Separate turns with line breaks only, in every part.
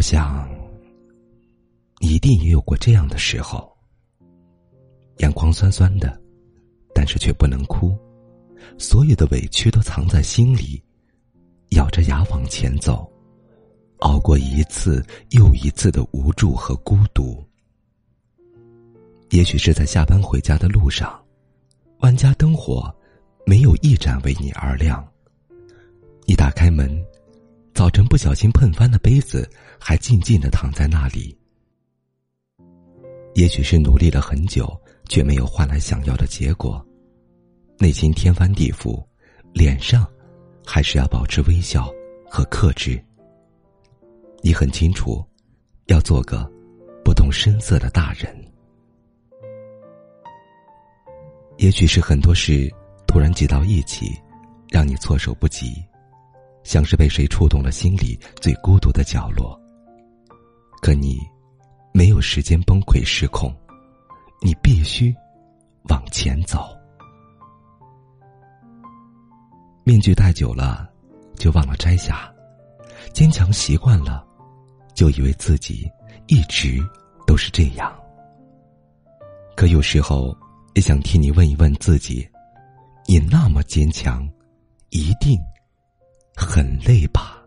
我想，一定也有过这样的时候，眼眶酸酸的，但是却不能哭，所有的委屈都藏在心里，咬着牙往前走，熬过一次又一次的无助和孤独。也许是在下班回家的路上，万家灯火没有一盏为你而亮。你打开门，早晨不小心碰翻的杯子还静静的躺在那里。也许是努力了很久，却没有换来想要的结果，内心天翻地覆，脸上还是要保持微笑和克制。你很清楚，要做个不动声色的大人。也许是很多事突然挤到一起，让你措手不及，像是被谁触动了心里最孤独的角落。可你没有时间崩溃失控，你必须往前走。面具戴久了，就忘了摘下；坚强习惯了，就以为自己一直都是这样。可有时候。也想替你问一问自己：你那么坚强，一定很累吧？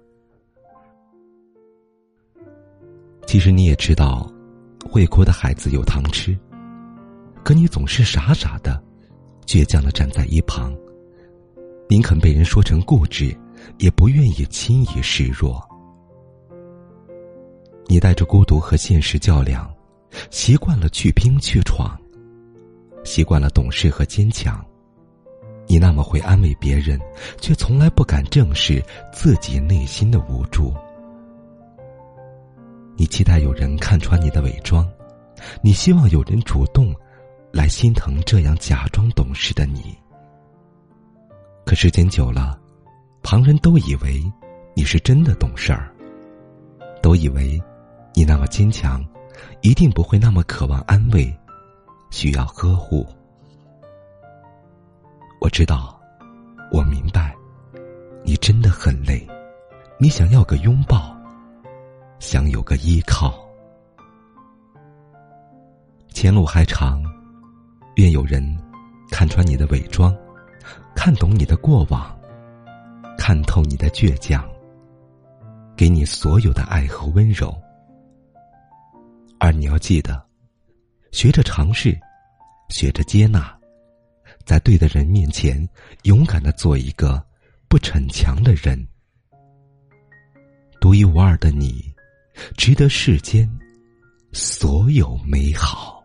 其实你也知道，会哭的孩子有糖吃，可你总是傻傻的、倔强的站在一旁，宁肯被人说成固执，也不愿意轻易示弱。你带着孤独和现实较量，习惯了去拼去闯。习惯了懂事和坚强，你那么会安慰别人，却从来不敢正视自己内心的无助。你期待有人看穿你的伪装，你希望有人主动来心疼这样假装懂事的你。可时间久了，旁人都以为你是真的懂事儿，都以为你那么坚强，一定不会那么渴望安慰。需要呵护，我知道，我明白，你真的很累，你想要个拥抱，想有个依靠。前路还长，愿有人看穿你的伪装，看懂你的过往，看透你的倔强，给你所有的爱和温柔。而你要记得。学着尝试，学着接纳，在对的人面前，勇敢的做一个不逞强的人。独一无二的你，值得世间所有美好。